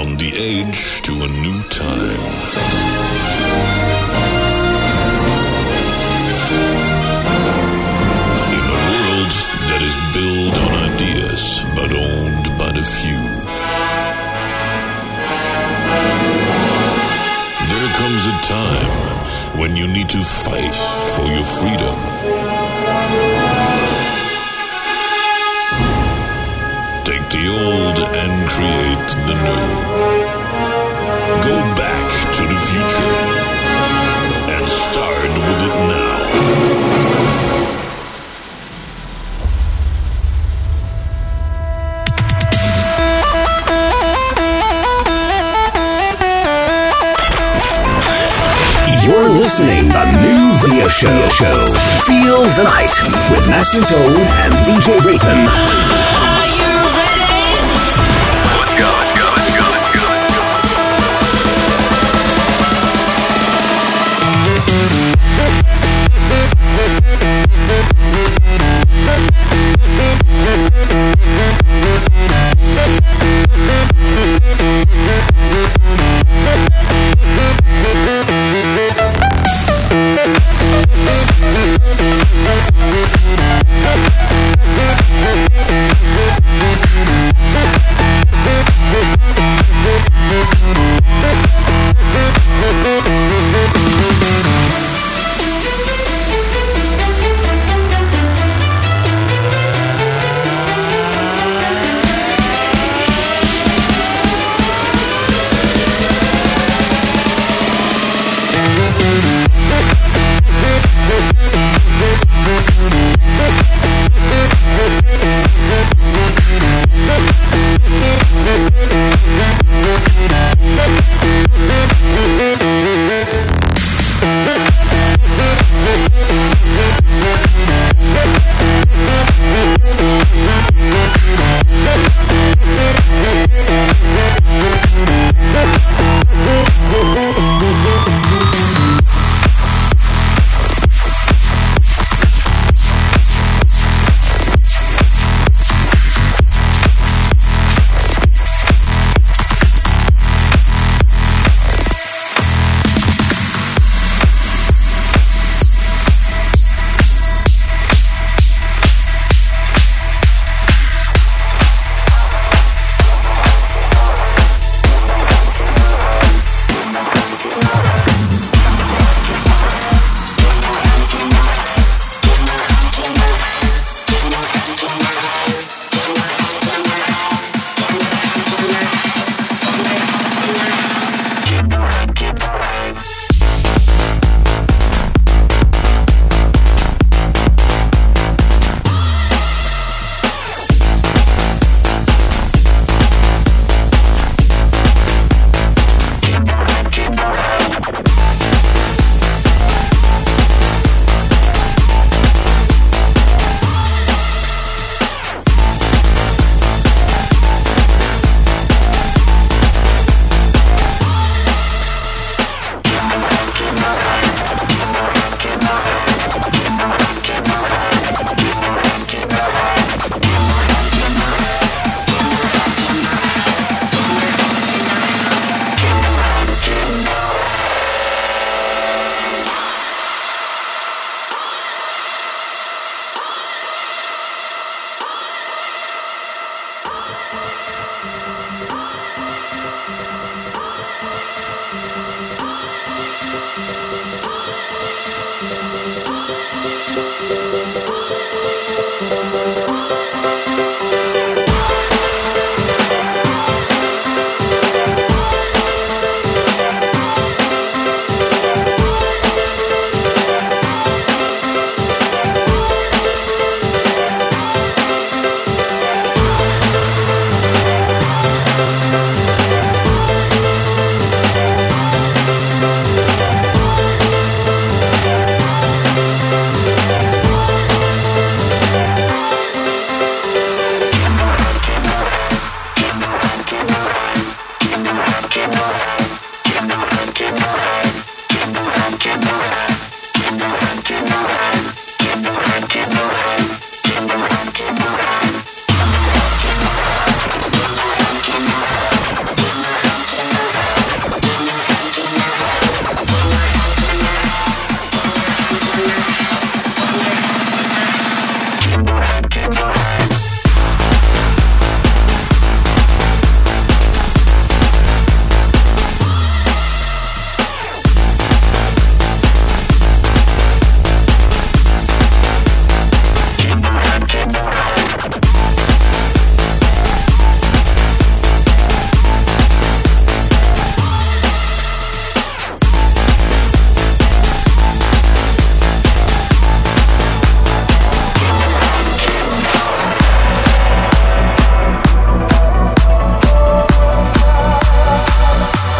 on the age to a new time. In a world that is built on ideas but owned by the few. There comes a time when you need to fight for your freedom. The old and create the new. Go back to the future and start with it now. You're listening to the new video show. show. Feel the night with Master Tone and DJ Raven.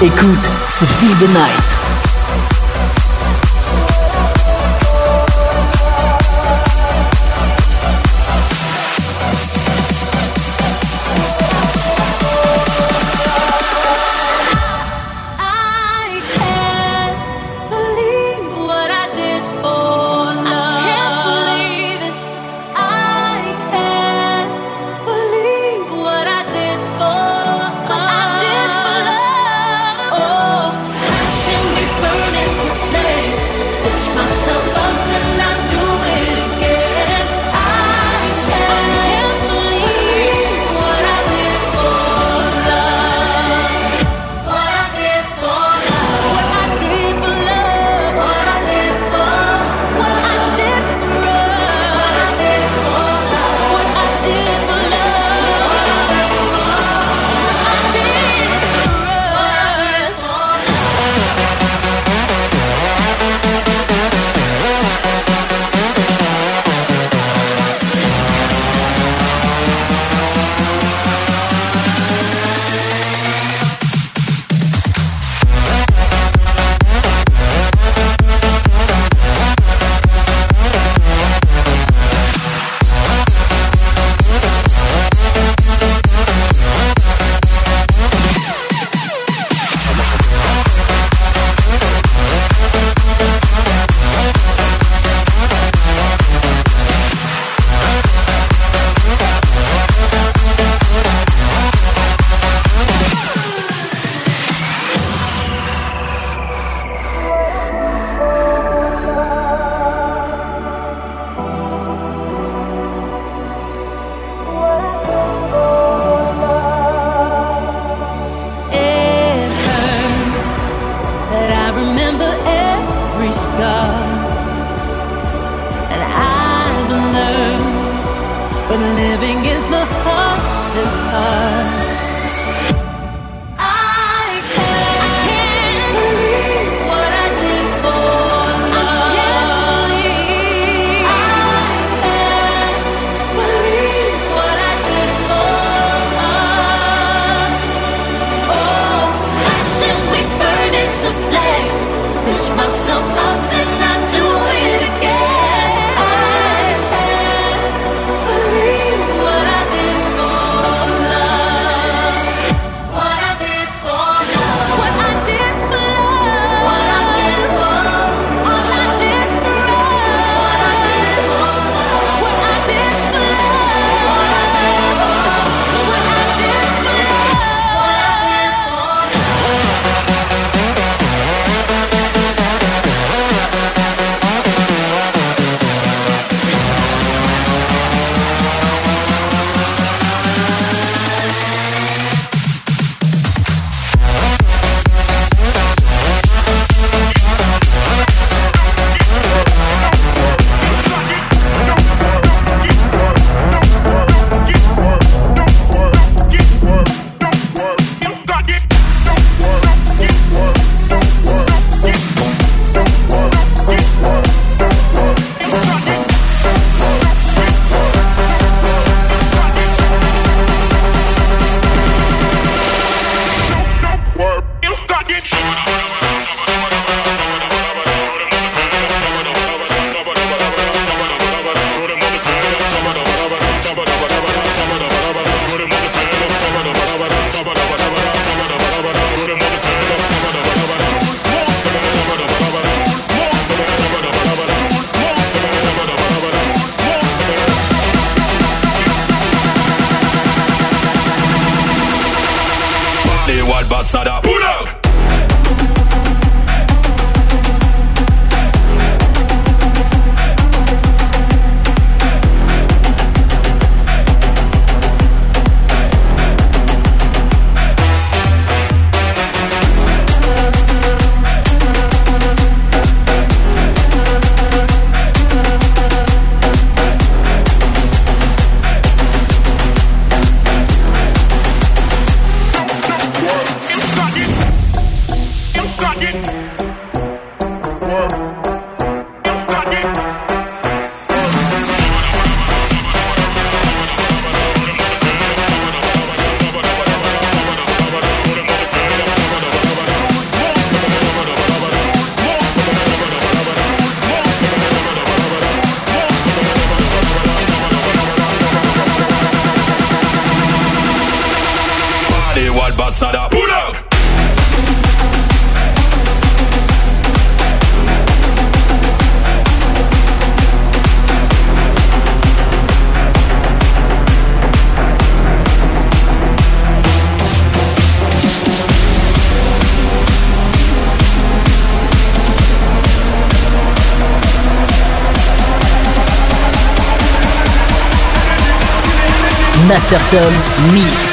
Écoute, c'est Feel the Night. Mastercom Mix.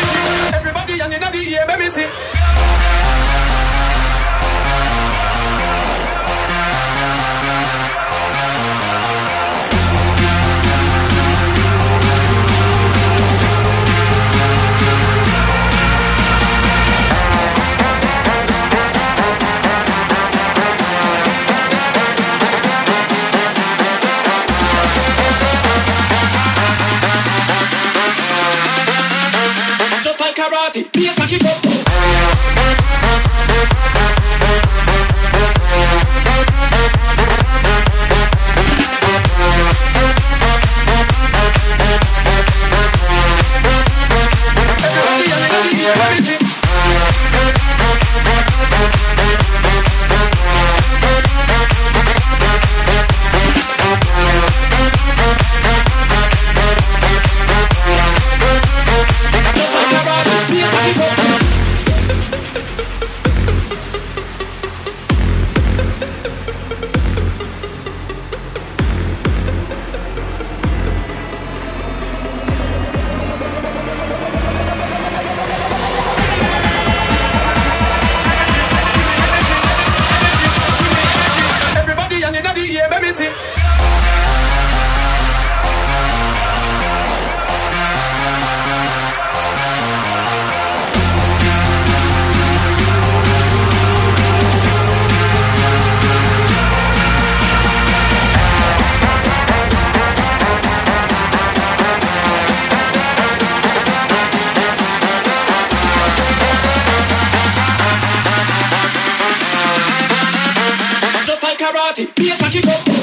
Karate, please I keep.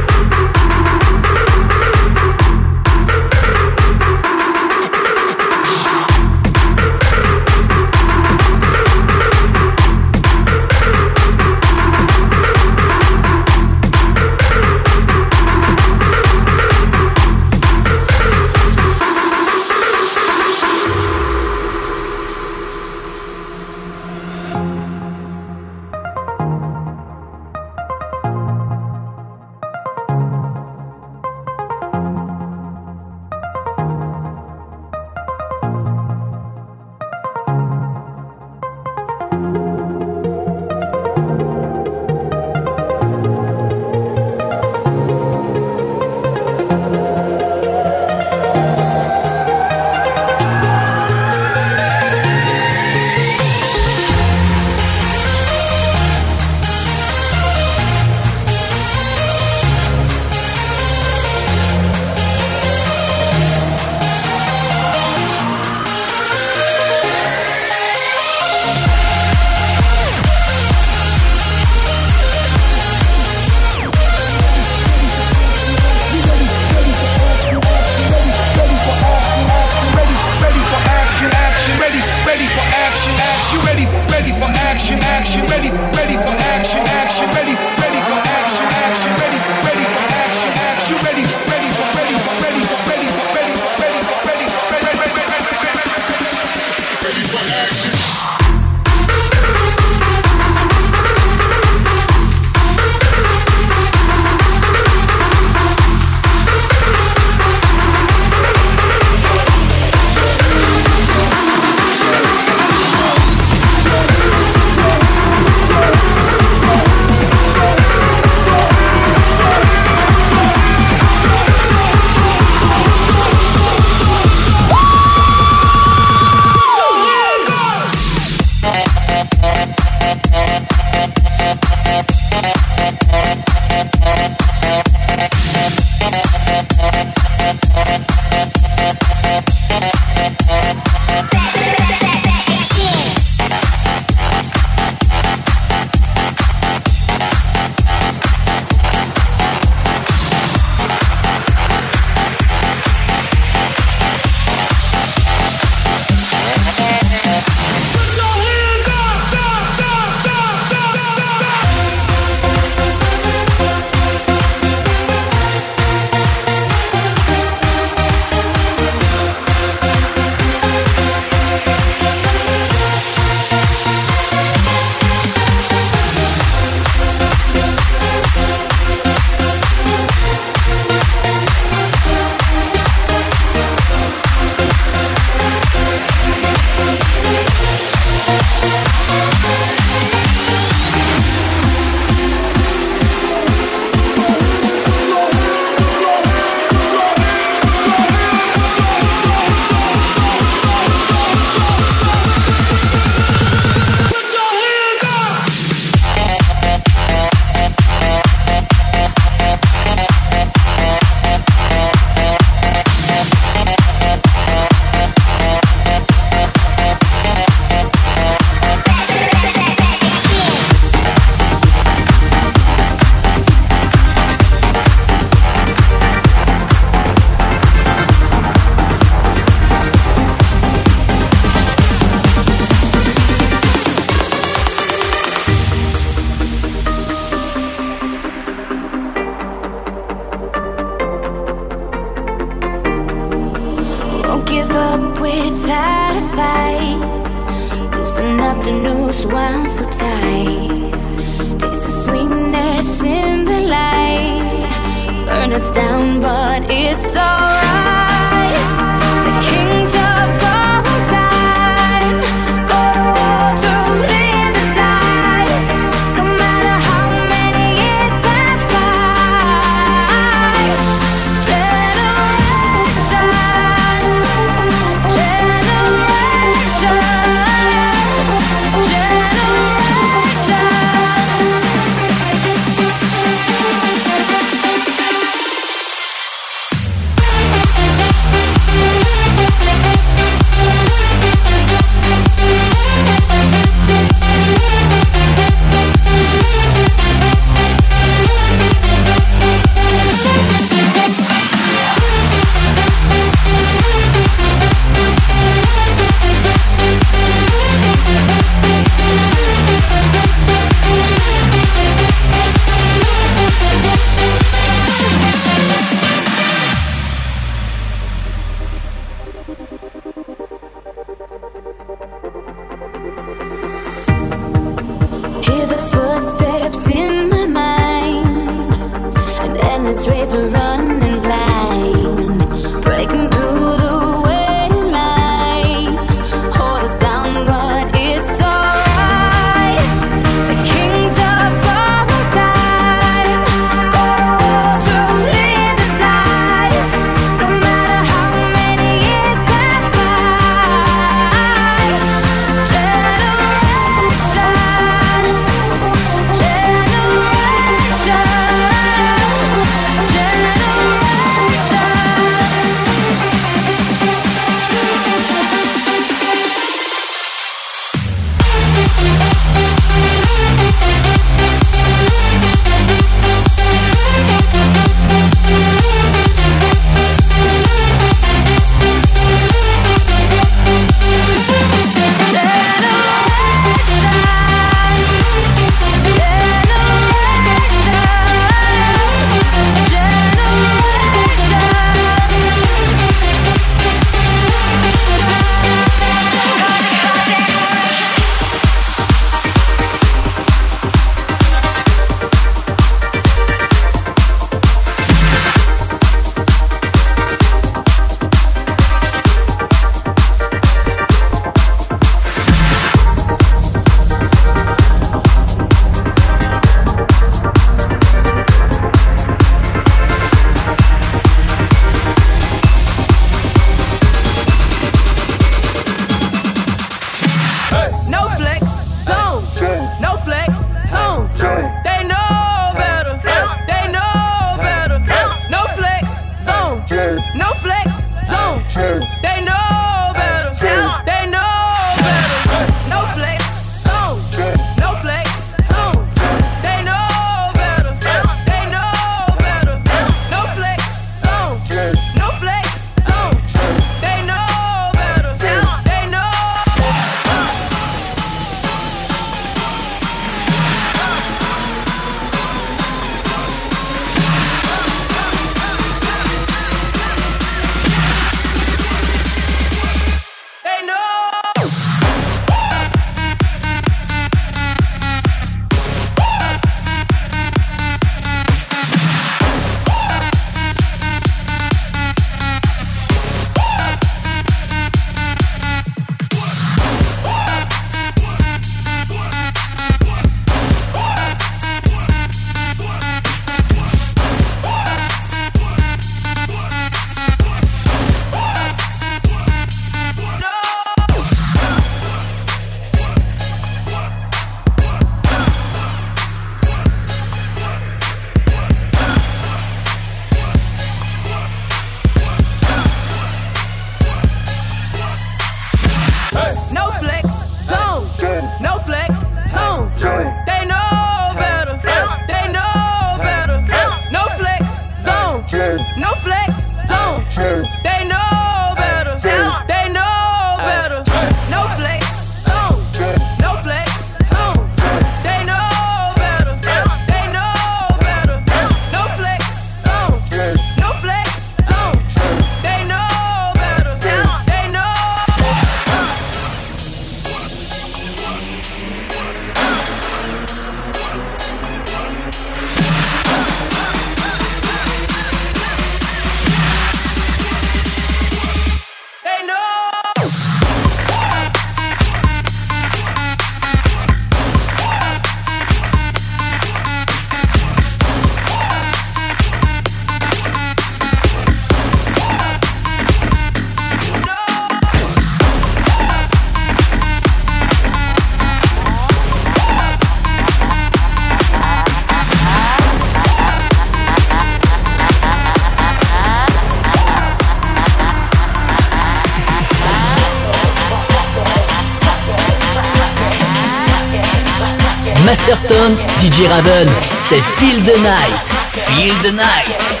DJ Raven, c'est Feel the Night. Feel the Night.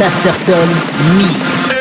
Masterton Mix.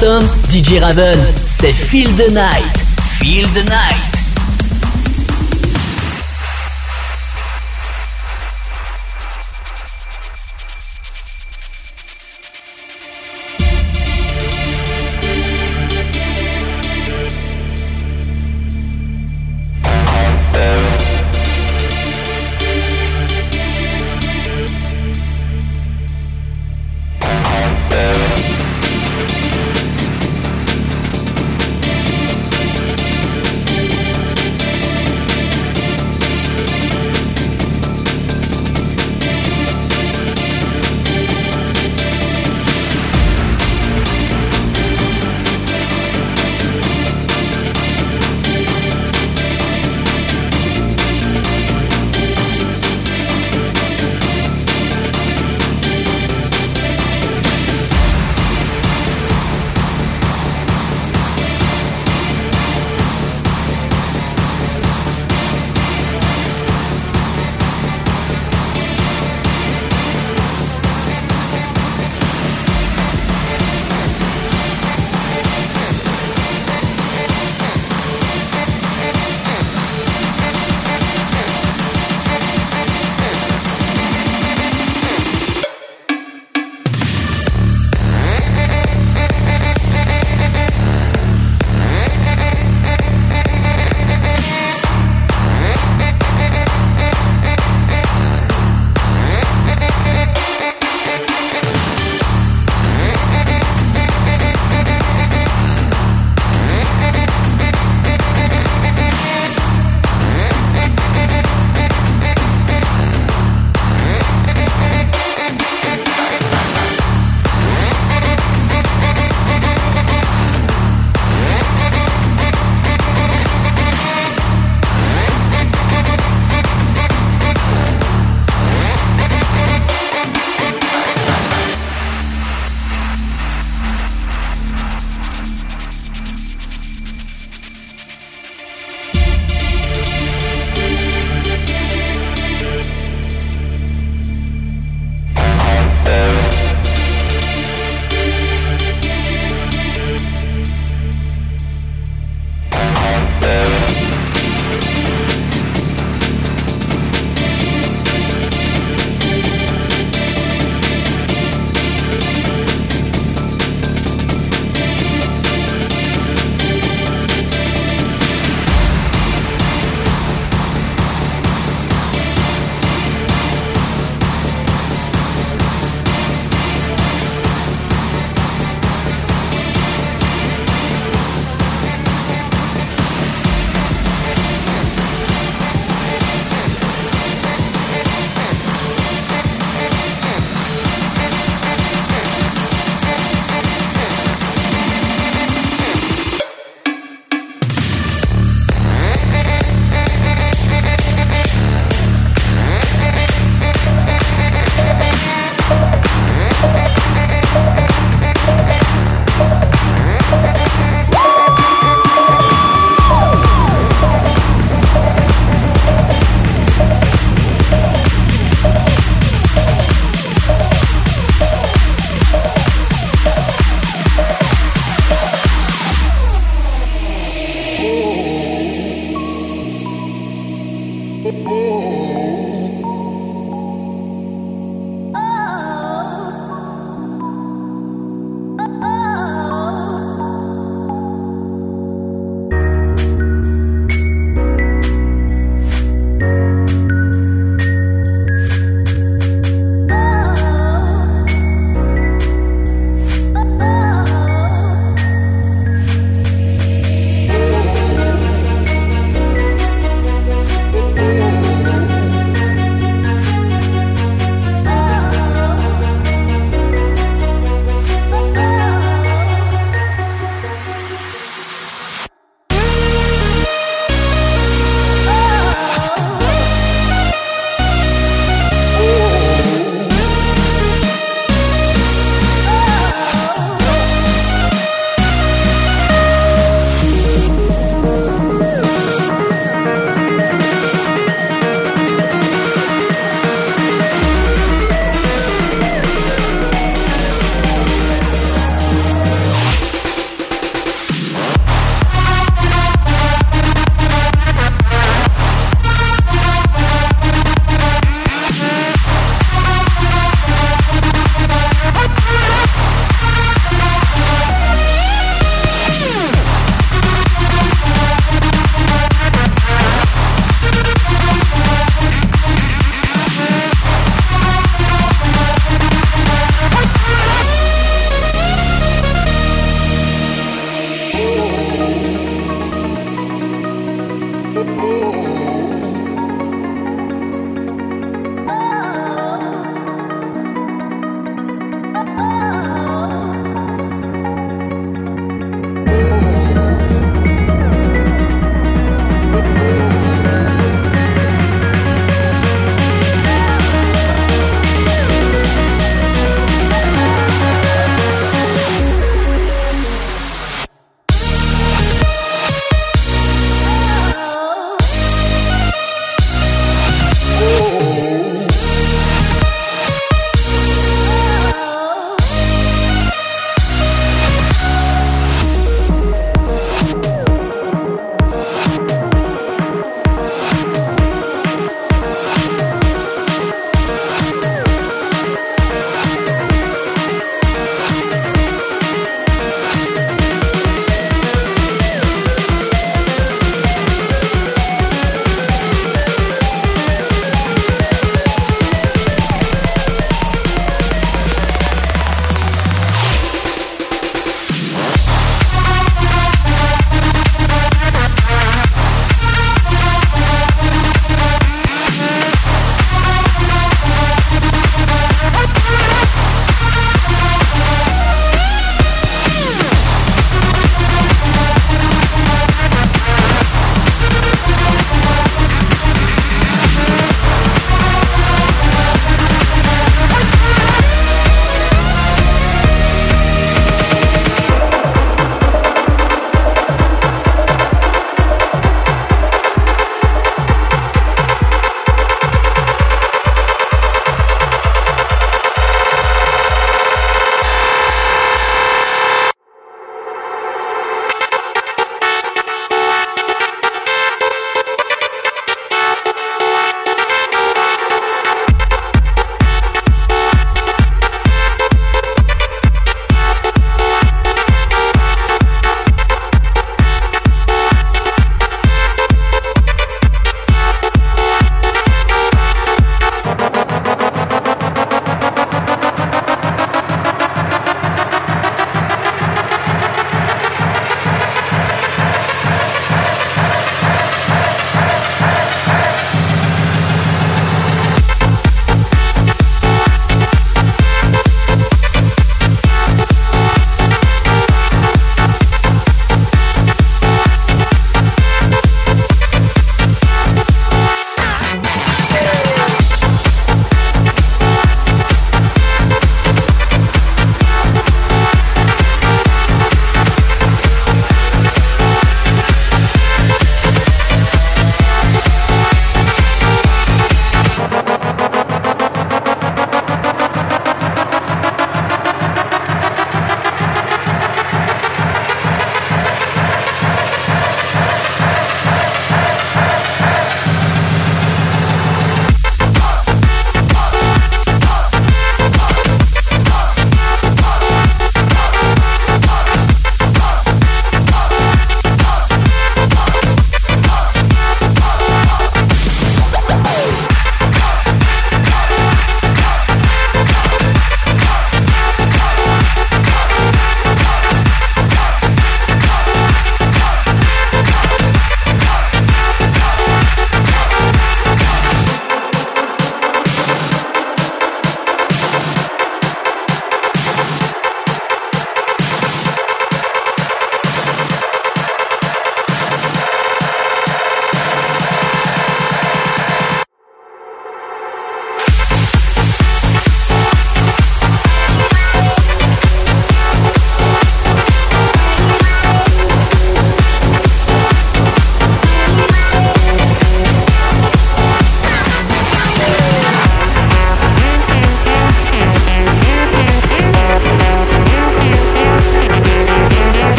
DJ Raven, c'est Feel the Night. Feel the Night.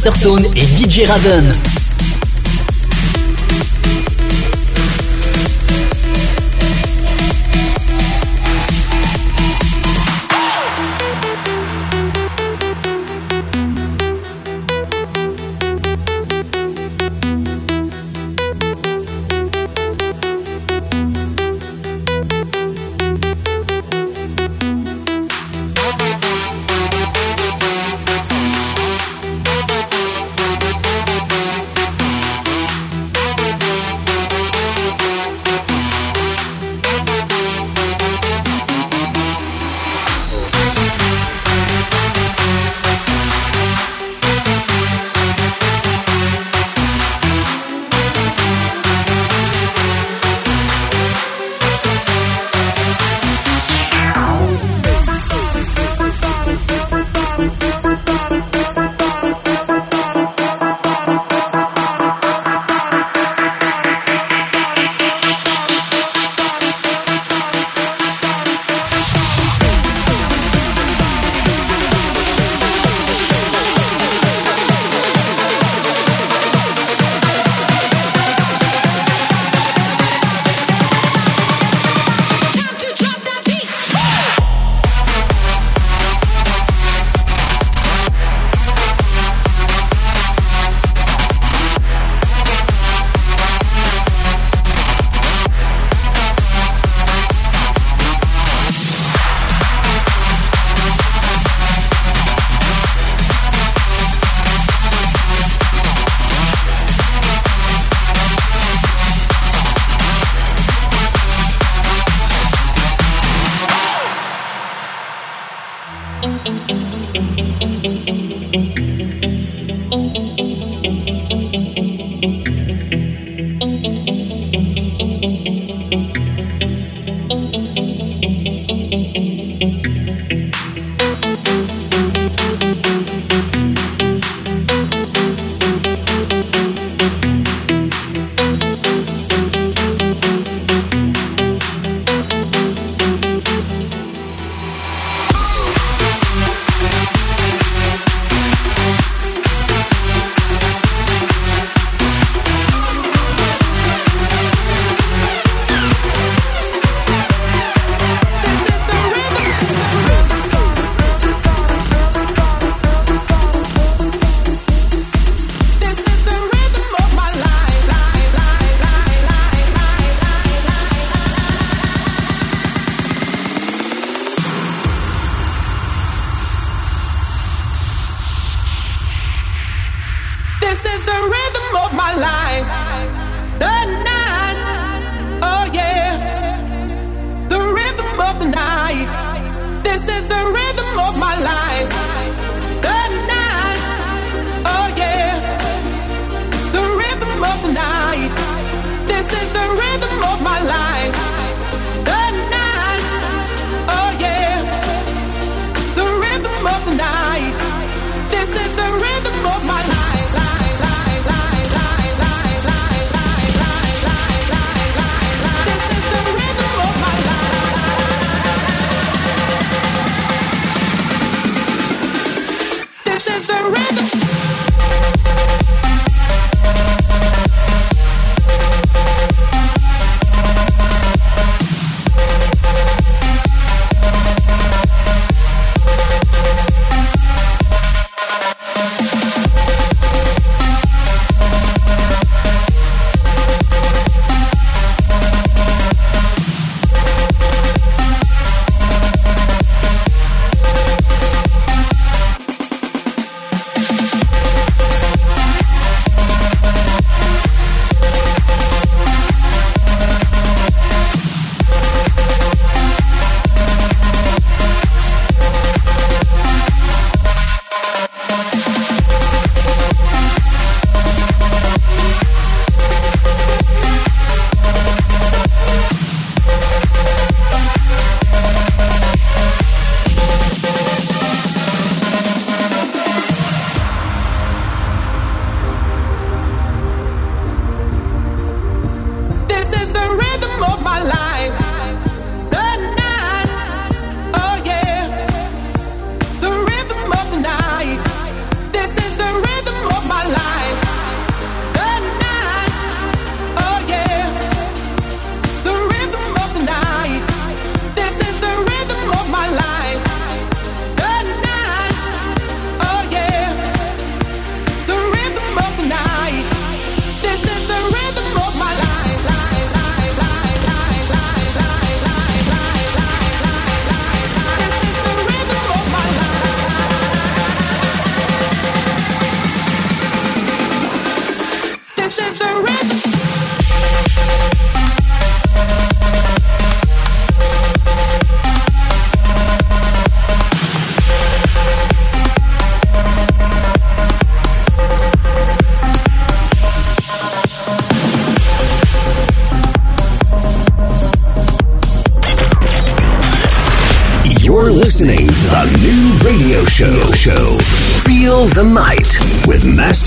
Avec Mastertone et DJ Raven.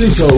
With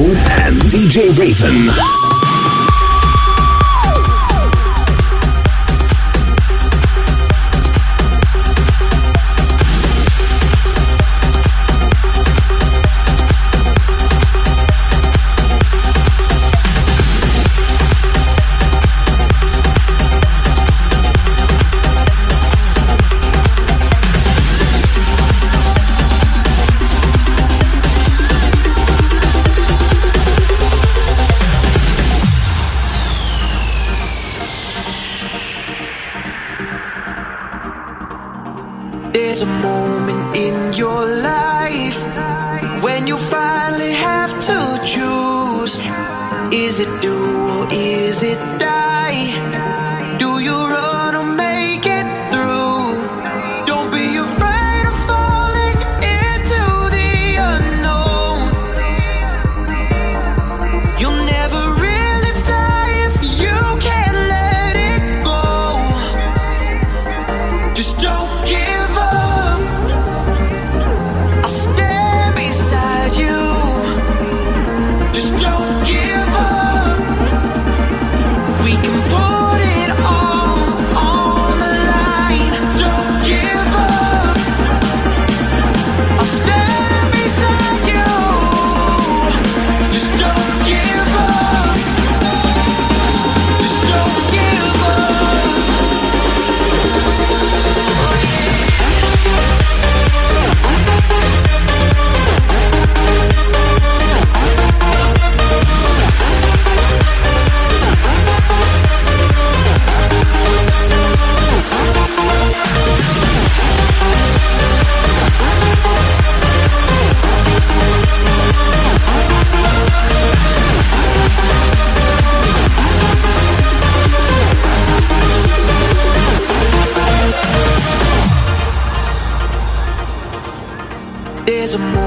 A moment